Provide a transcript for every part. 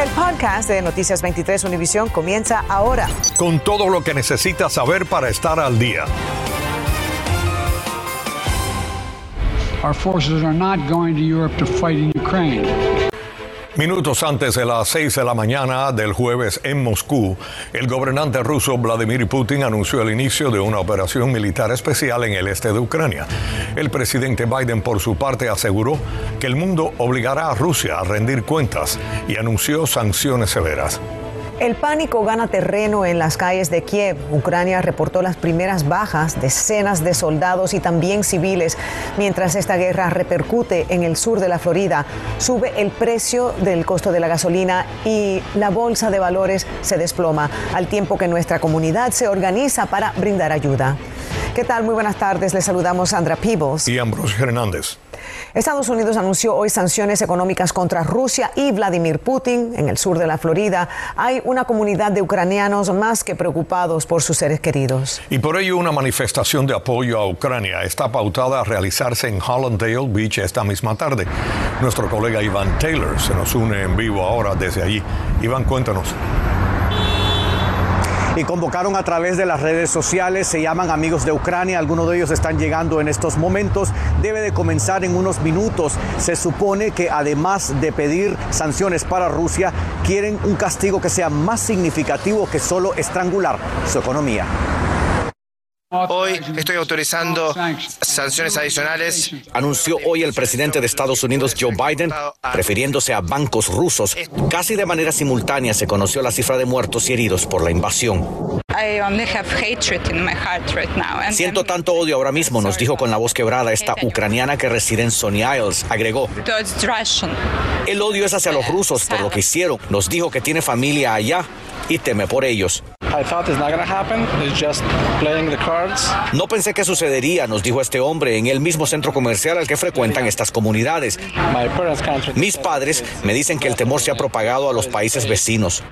El podcast de Noticias 23 Univisión comienza ahora. Con todo lo que necesitas saber para estar al día. Our forces are not going to Europe to fight in Ukraine. Minutos antes de las 6 de la mañana del jueves en Moscú, el gobernante ruso Vladimir Putin anunció el inicio de una operación militar especial en el este de Ucrania. El presidente Biden, por su parte, aseguró que el mundo obligará a Rusia a rendir cuentas y anunció sanciones severas. El pánico gana terreno en las calles de Kiev. Ucrania reportó las primeras bajas, decenas de soldados y también civiles. Mientras esta guerra repercute en el sur de la Florida, sube el precio del costo de la gasolina y la bolsa de valores se desploma, al tiempo que nuestra comunidad se organiza para brindar ayuda. ¿Qué tal? Muy buenas tardes. Les saludamos Sandra Peebles y Ambrosio Hernández. Estados Unidos anunció hoy sanciones económicas contra Rusia y Vladimir Putin. En el sur de la Florida hay una comunidad de ucranianos más que preocupados por sus seres queridos. Y por ello una manifestación de apoyo a Ucrania está pautada a realizarse en Hollandale Beach esta misma tarde. Nuestro colega Iván Taylor se nos une en vivo ahora desde allí. Iván, cuéntanos y convocaron a través de las redes sociales, se llaman Amigos de Ucrania, algunos de ellos están llegando en estos momentos, debe de comenzar en unos minutos. Se supone que además de pedir sanciones para Rusia, quieren un castigo que sea más significativo que solo estrangular su economía. Hoy estoy autorizando sanciones adicionales. Anunció hoy el presidente de Estados Unidos, Joe Biden, refiriéndose a bancos rusos. Casi de manera simultánea se conoció la cifra de muertos y heridos por la invasión. Siento tanto odio ahora mismo, nos dijo con la voz quebrada esta ucraniana que reside en Sony Isles. Agregó, el odio es hacia los rusos por lo que hicieron. Nos dijo que tiene familia allá y teme por ellos. No pensé que sucedería, nos dijo este hombre en el mismo centro comercial al que frecuentan estas comunidades. Mis padres me dicen que el temor se ha propagado a los países vecinos.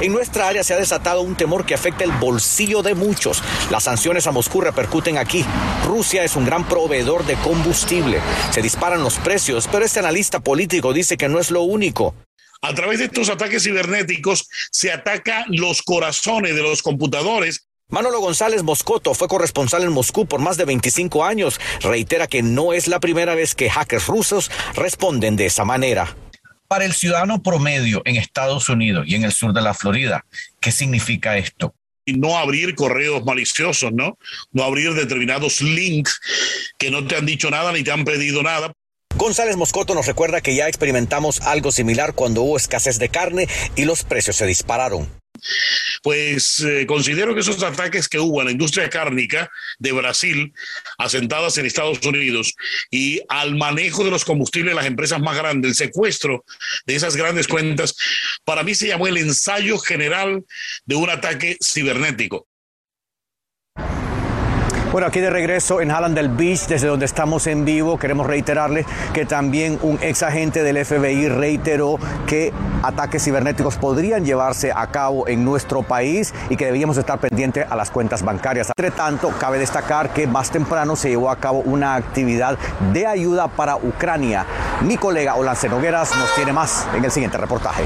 En nuestra área se ha desatado un temor que afecta el bolsillo de muchos. Las sanciones a Moscú repercuten aquí. Rusia es un gran proveedor de combustible. Se disparan los precios, pero este analista político dice que no es lo único. A través de estos ataques cibernéticos se atacan los corazones de los computadores Manolo González Moscoto fue corresponsal en Moscú por más de 25 años. Reitera que no es la primera vez que hackers rusos responden de esa manera. Para el ciudadano promedio en Estados Unidos y en el sur de la Florida, ¿qué significa esto? Y no abrir correos maliciosos, ¿no? No abrir determinados links que no te han dicho nada ni te han pedido nada. González Moscoto nos recuerda que ya experimentamos algo similar cuando hubo escasez de carne y los precios se dispararon. Pues eh, considero que esos ataques que hubo a la industria cárnica de Brasil, asentadas en Estados Unidos, y al manejo de los combustibles de las empresas más grandes, el secuestro de esas grandes cuentas, para mí se llamó el ensayo general de un ataque cibernético. Bueno, aquí de regreso en Hallandale Beach, desde donde estamos en vivo, queremos reiterarles que también un ex agente del FBI reiteró que ataques cibernéticos podrían llevarse a cabo en nuestro país y que debíamos estar pendientes a las cuentas bancarias. Entre tanto, cabe destacar que más temprano se llevó a cabo una actividad de ayuda para Ucrania. Mi colega Olance Nogueras nos tiene más en el siguiente reportaje.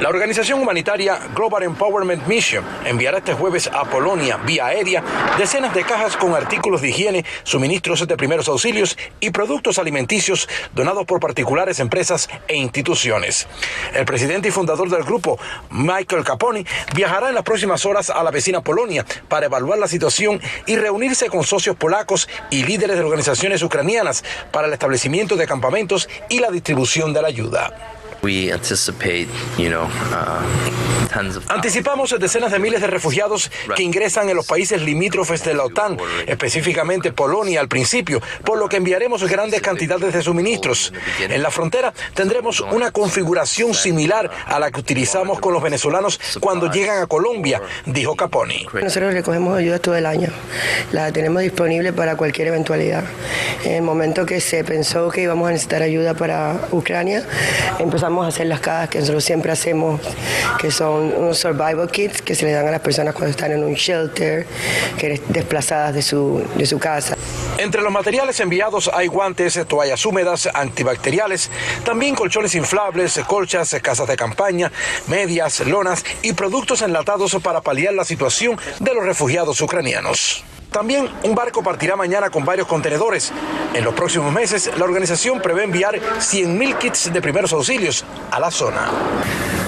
La organización humanitaria Global Empowerment Mission enviará este jueves a Polonia vía aérea decenas de cajas con artículos de higiene, suministros de primeros auxilios y productos alimenticios donados por particulares empresas e instituciones. El presidente y fundador del grupo, Michael Caponi, viajará en las próximas horas a la vecina Polonia para evaluar la situación y reunirse con socios polacos y líderes de organizaciones ucranianas para el establecimiento de campamentos y la distribución de la ayuda. Uh, Anticipamos decenas de miles de refugiados que ingresan en los países limítrofes de la OTAN, específicamente Polonia al principio, por lo que enviaremos grandes cantidades de suministros. En la frontera tendremos una configuración similar a la que utilizamos con los venezolanos cuando llegan a Colombia, dijo Caponi. Nosotros recogemos ayuda todo el año. La tenemos disponible para cualquier eventualidad. En el momento que se pensó que íbamos a necesitar ayuda para Ucrania, empezamos a hacer las cajas que nosotros siempre hacemos, que son unos survival kits que se le dan a las personas cuando están en un shelter, que desplazadas de su, de su casa. Entre los materiales enviados hay guantes, toallas húmedas, antibacteriales, también colchones inflables, colchas, casas de campaña, medias, lonas y productos enlatados para paliar la situación de los refugiados ucranianos. También un barco partirá mañana con varios contenedores. En los próximos meses, la organización prevé enviar 100.000 kits de primeros auxilios a la zona.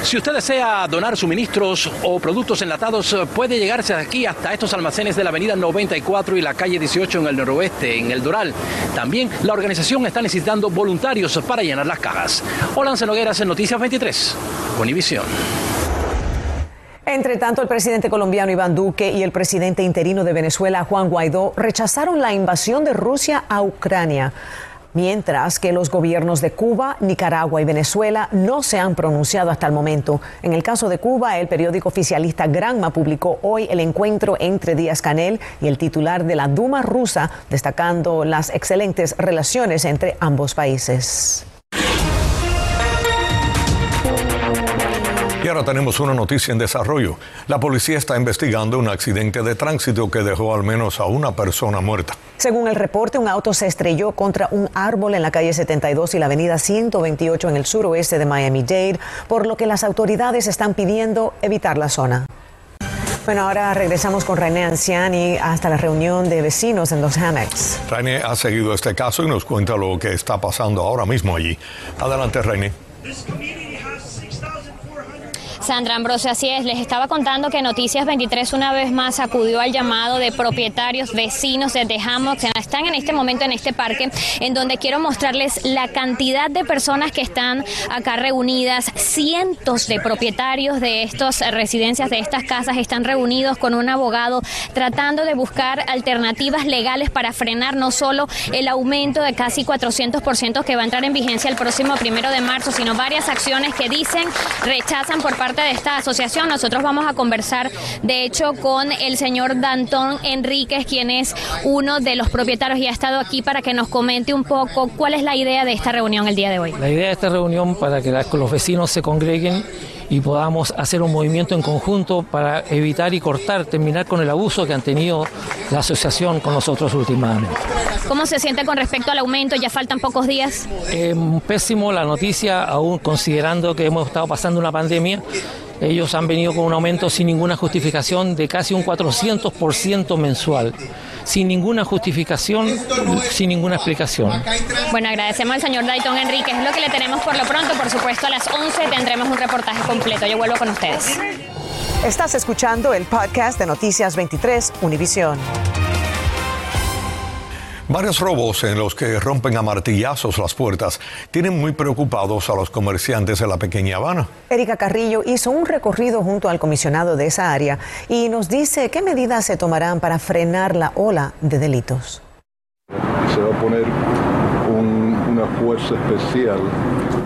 Si usted desea donar suministros o productos enlatados, puede llegarse aquí hasta estos almacenes de la avenida 94 y la calle 18 en el noroeste, en el Doral. También la organización está necesitando voluntarios para llenar las cajas. Hola, Nogueras en Noticias 23, Univisión. Entre tanto, el presidente colombiano Iván Duque y el presidente interino de Venezuela, Juan Guaidó, rechazaron la invasión de Rusia a Ucrania, mientras que los gobiernos de Cuba, Nicaragua y Venezuela no se han pronunciado hasta el momento. En el caso de Cuba, el periódico oficialista Granma publicó hoy el encuentro entre Díaz Canel y el titular de la Duma rusa, destacando las excelentes relaciones entre ambos países. Ahora tenemos una noticia en desarrollo. La policía está investigando un accidente de tránsito que dejó al menos a una persona muerta. Según el reporte, un auto se estrelló contra un árbol en la calle 72 y la avenida 128 en el suroeste de Miami-Dade, por lo que las autoridades están pidiendo evitar la zona. Bueno, ahora regresamos con René Anciani hasta la reunión de vecinos en los Hammocks. René ha seguido este caso y nos cuenta lo que está pasando ahora mismo allí. Adelante, René. Sandra Ambrosio, así es, les estaba contando que Noticias 23 una vez más acudió al llamado de propietarios, vecinos de Hammocks, están en este momento en este parque, en donde quiero mostrarles la cantidad de personas que están acá reunidas, cientos de propietarios de estas residencias, de estas casas, están reunidos con un abogado tratando de buscar alternativas legales para frenar no solo el aumento de casi 400% que va a entrar en vigencia el próximo primero de marzo, sino varias acciones que dicen rechazan por parte de esta asociación. Nosotros vamos a conversar, de hecho, con el señor Dantón Enríquez, quien es uno de los propietarios y ha estado aquí para que nos comente un poco cuál es la idea de esta reunión el día de hoy. La idea de esta reunión para que los vecinos se congreguen y podamos hacer un movimiento en conjunto para evitar y cortar, terminar con el abuso que han tenido la asociación con nosotros últimamente. ¿Cómo se siente con respecto al aumento? Ya faltan pocos días. Eh, pésimo la noticia, aún considerando que hemos estado pasando una pandemia. Ellos han venido con un aumento sin ninguna justificación de casi un 400% mensual sin ninguna justificación, sin ninguna explicación. Bueno, agradecemos al señor Dayton Enrique. Es lo que le tenemos por lo pronto. Por supuesto, a las 11 tendremos un reportaje completo. Yo vuelvo con ustedes. Estás escuchando el podcast de Noticias 23 Univisión. Varios robos en los que rompen a martillazos las puertas tienen muy preocupados a los comerciantes de la pequeña Habana. Erika Carrillo hizo un recorrido junto al comisionado de esa área y nos dice qué medidas se tomarán para frenar la ola de delitos. Se va a poner una fuerza especial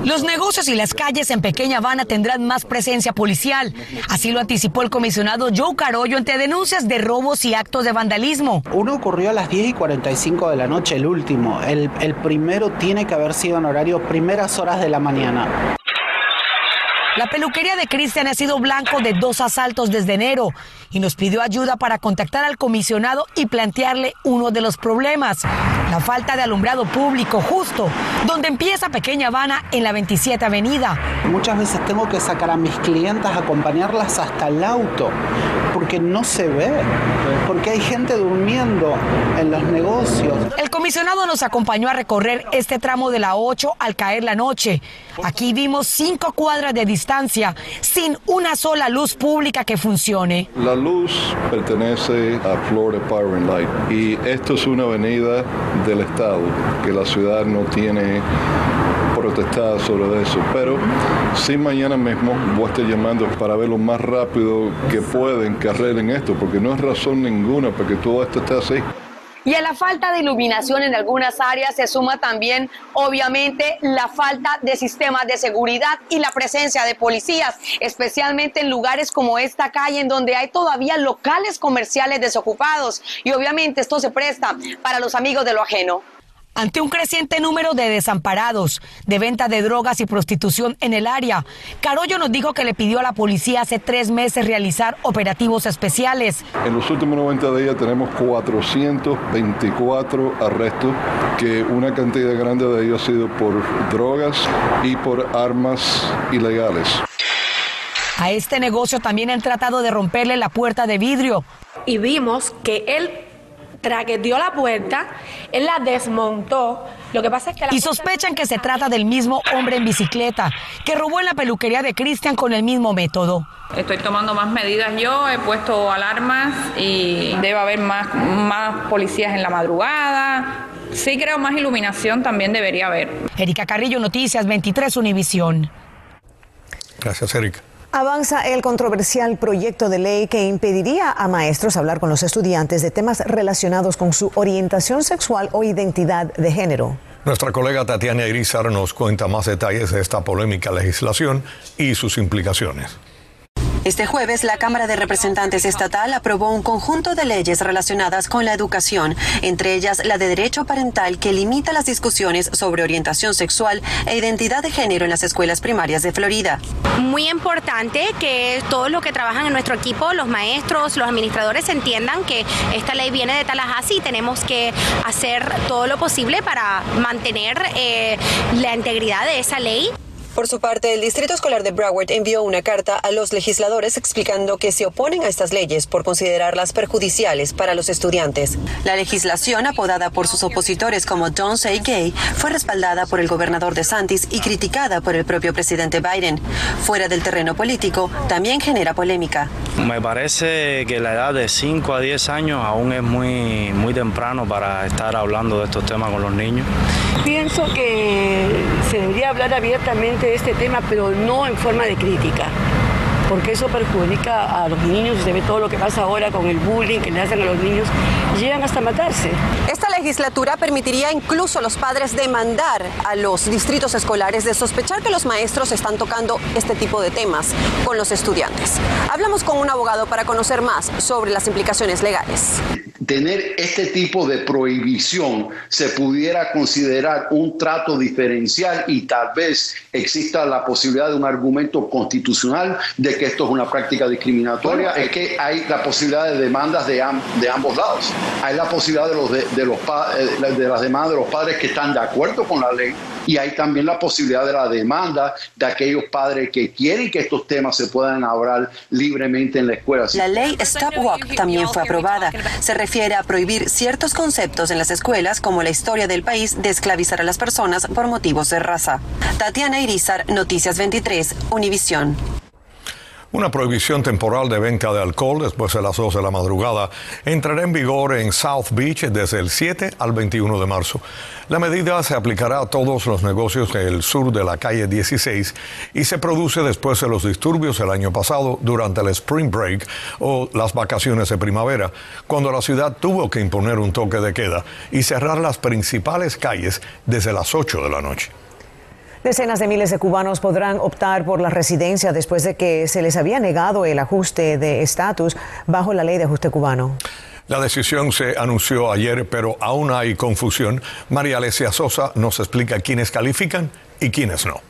los negocios y las calles en Pequeña Habana tendrán más presencia policial. Así lo anticipó el comisionado Joe Carollo ante denuncias de robos y actos de vandalismo. Uno ocurrió a las 10 y 45 de la noche, el último. El, el primero tiene que haber sido en horario primeras horas de la mañana. La peluquería de Cristian ha sido blanco de dos asaltos desde enero y nos pidió ayuda para contactar al comisionado y plantearle uno de los problemas, la falta de alumbrado público justo donde empieza Pequeña Habana en la 27 Avenida. Muchas veces tengo que sacar a mis clientas, acompañarlas hasta el auto, porque no se ve, porque hay gente durmiendo en los negocios. El comisionado nos acompañó a recorrer este tramo de la 8 al caer la noche. Aquí vimos cinco cuadras de distancia sin una sola luz pública que funcione. La luz pertenece a Florida Power and Light y esto es una avenida del Estado que la ciudad no tiene protestada sobre eso, pero sí mañana mismo voy a estar llamando para ver lo más rápido que pueden que arreglen esto, porque no es razón ninguna para que todo esto esté así. Y a la falta de iluminación en algunas áreas se suma también, obviamente, la falta de sistemas de seguridad y la presencia de policías, especialmente en lugares como esta calle, en donde hay todavía locales comerciales desocupados. Y obviamente esto se presta para los amigos de lo ajeno. Ante un creciente número de desamparados, de venta de drogas y prostitución en el área. Carollo nos dijo que le pidió a la policía hace tres meses realizar operativos especiales. En los últimos 90 días tenemos 424 arrestos, que una cantidad grande de ellos ha sido por drogas y por armas ilegales. A este negocio también han tratado de romperle la puerta de vidrio. Y vimos que él dio la puerta, él la desmontó. Lo que pasa es que y sospechan que se trata del mismo hombre en bicicleta que robó en la peluquería de Cristian con el mismo método. Estoy tomando más medidas yo, he puesto alarmas y debe haber más, más policías en la madrugada. Sí creo más iluminación también debería haber. Erika Carrillo, Noticias 23 Univisión. Gracias, Erika. Avanza el controversial proyecto de ley que impediría a maestros hablar con los estudiantes de temas relacionados con su orientación sexual o identidad de género. Nuestra colega Tatiana Irizar nos cuenta más detalles de esta polémica legislación y sus implicaciones. Este jueves, la Cámara de Representantes Estatal aprobó un conjunto de leyes relacionadas con la educación, entre ellas la de derecho parental que limita las discusiones sobre orientación sexual e identidad de género en las escuelas primarias de Florida. Muy importante que todos los que trabajan en nuestro equipo, los maestros, los administradores, entiendan que esta ley viene de Tallahassee y tenemos que hacer todo lo posible para mantener eh, la integridad de esa ley. Por su parte, el Distrito Escolar de Broward envió una carta a los legisladores explicando que se oponen a estas leyes por considerarlas perjudiciales para los estudiantes. La legislación, apodada por sus opositores como Don't Say Gay, fue respaldada por el gobernador de Santis y criticada por el propio presidente Biden. Fuera del terreno político, también genera polémica. Me parece que la edad de 5 a 10 años aún es muy, muy temprano para estar hablando de estos temas con los niños. Pienso que se debería hablar abiertamente de este tema, pero no en forma de crítica porque eso perjudica a los niños, se ve todo lo que pasa ahora con el bullying que le hacen a los niños, llegan hasta matarse. Esta legislatura permitiría incluso a los padres demandar a los distritos escolares de sospechar que los maestros están tocando este tipo de temas con los estudiantes. Hablamos con un abogado para conocer más sobre las implicaciones legales tener este tipo de prohibición se pudiera considerar un trato diferencial y tal vez exista la posibilidad de un argumento constitucional de que esto es una práctica discriminatoria, es que hay la posibilidad de demandas de, de ambos lados. Hay la posibilidad de, los de, los eh, de las demandas de los padres que están de acuerdo con la ley y hay también la posibilidad de la demanda de aquellos padres que quieren que estos temas se puedan hablar libremente en la escuela. La ley Stop Walk también fue aprobada. Se refiere a prohibir ciertos conceptos en las escuelas como la historia del país de esclavizar a las personas por motivos de raza. Tatiana Noticias 23, Univisión. Una prohibición temporal de venta de alcohol después de las 2 de la madrugada entrará en vigor en South Beach desde el 7 al 21 de marzo. La medida se aplicará a todos los negocios del sur de la calle 16 y se produce después de los disturbios el año pasado durante el Spring Break o las vacaciones de primavera, cuando la ciudad tuvo que imponer un toque de queda y cerrar las principales calles desde las 8 de la noche. Decenas de miles de cubanos podrán optar por la residencia después de que se les había negado el ajuste de estatus bajo la ley de ajuste cubano. La decisión se anunció ayer, pero aún hay confusión. María Alesia Sosa nos explica quiénes califican y quiénes no.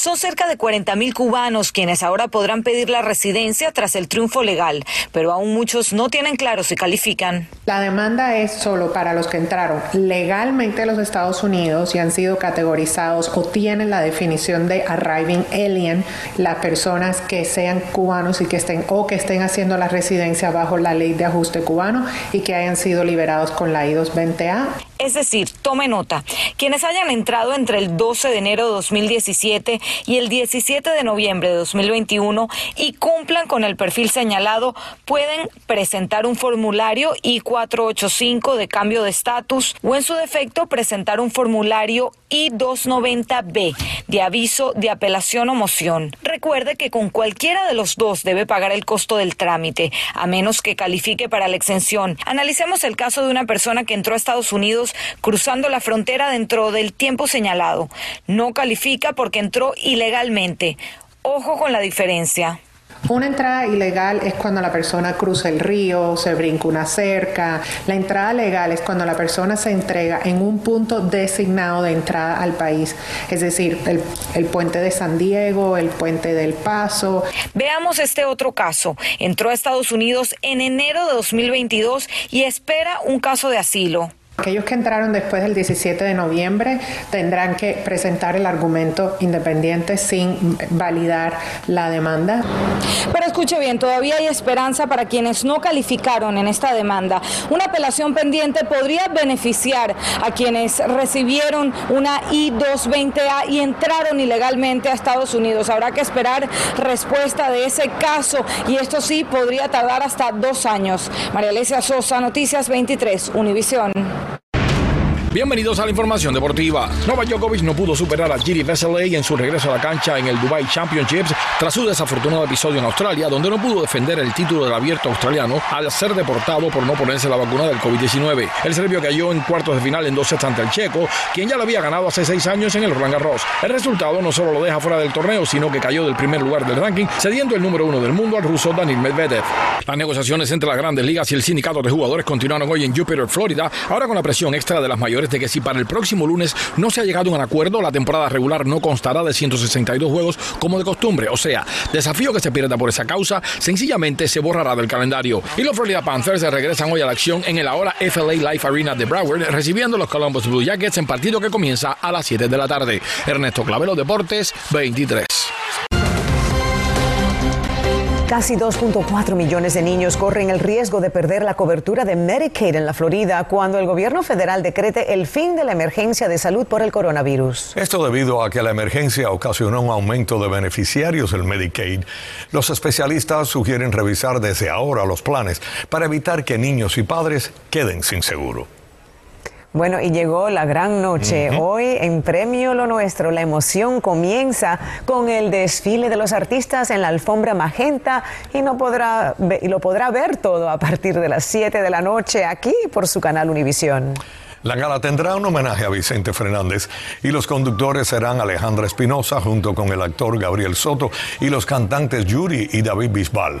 Son cerca de 40 mil cubanos quienes ahora podrán pedir la residencia tras el triunfo legal, pero aún muchos no tienen claro si califican. La demanda es solo para los que entraron legalmente a los Estados Unidos y han sido categorizados o tienen la definición de arriving alien, las personas que sean cubanos y que estén o que estén haciendo la residencia bajo la ley de ajuste cubano y que hayan sido liberados con la I-220A. Es decir, tome nota, quienes hayan entrado entre el 12 de enero de 2017 y el 17 de noviembre de 2021 y cumplan con el perfil señalado pueden presentar un formulario I-485 de cambio de estatus o en su defecto presentar un formulario I-290B de aviso de apelación o moción. Recuerde que con cualquiera de los dos debe pagar el costo del trámite, a menos que califique para la exención. Analicemos el caso de una persona que entró a Estados Unidos cruzando la frontera dentro del tiempo señalado. No califica porque entró ilegalmente. Ojo con la diferencia. Una entrada ilegal es cuando la persona cruza el río, se brinca una cerca. La entrada legal es cuando la persona se entrega en un punto designado de entrada al país, es decir, el, el puente de San Diego, el puente del Paso. Veamos este otro caso. Entró a Estados Unidos en enero de 2022 y espera un caso de asilo. Aquellos que entraron después del 17 de noviembre tendrán que presentar el argumento independiente sin validar la demanda. Pero escuche bien, todavía hay esperanza para quienes no calificaron en esta demanda. Una apelación pendiente podría beneficiar a quienes recibieron una I-220A y entraron ilegalmente a Estados Unidos. Habrá que esperar respuesta de ese caso y esto sí podría tardar hasta dos años. María Alesia Sosa, Noticias 23, Univisión. Bienvenidos a la información deportiva. Novak Djokovic no pudo superar a Giri Vesely en su regreso a la cancha en el Dubai Championships tras su desafortunado episodio en Australia, donde no pudo defender el título del abierto australiano al ser deportado por no ponerse la vacuna del COVID-19. El serbio cayó en cuartos de final en dos sets ante el checo, quien ya lo había ganado hace seis años en el Roland Garros. El resultado no solo lo deja fuera del torneo, sino que cayó del primer lugar del ranking, cediendo el número uno del mundo al ruso Daniil Medvedev. Las negociaciones entre las grandes ligas y el sindicato de jugadores continuaron hoy en Jupiter, Florida, ahora con la presión extra de las mayores de que si para el próximo lunes no se ha llegado a un acuerdo, la temporada regular no constará de 162 juegos como de costumbre. O sea, desafío que se pierda por esa causa, sencillamente se borrará del calendario. Y los Florida Panthers regresan hoy a la acción en el ahora FLA Life Arena de Broward, recibiendo los Columbus Blue Jackets en partido que comienza a las 7 de la tarde. Ernesto Clavelo Deportes 23. Casi 2.4 millones de niños corren el riesgo de perder la cobertura de Medicaid en la Florida cuando el gobierno federal decrete el fin de la emergencia de salud por el coronavirus. Esto debido a que la emergencia ocasionó un aumento de beneficiarios del Medicaid. Los especialistas sugieren revisar desde ahora los planes para evitar que niños y padres queden sin seguro. Bueno, y llegó la gran noche. Hoy en Premio Lo Nuestro, la emoción comienza con el desfile de los artistas en la alfombra magenta y, no podrá, y lo podrá ver todo a partir de las 7 de la noche aquí por su canal Univisión. La gala tendrá un homenaje a Vicente Fernández y los conductores serán Alejandra Espinosa junto con el actor Gabriel Soto y los cantantes Yuri y David Bisbal.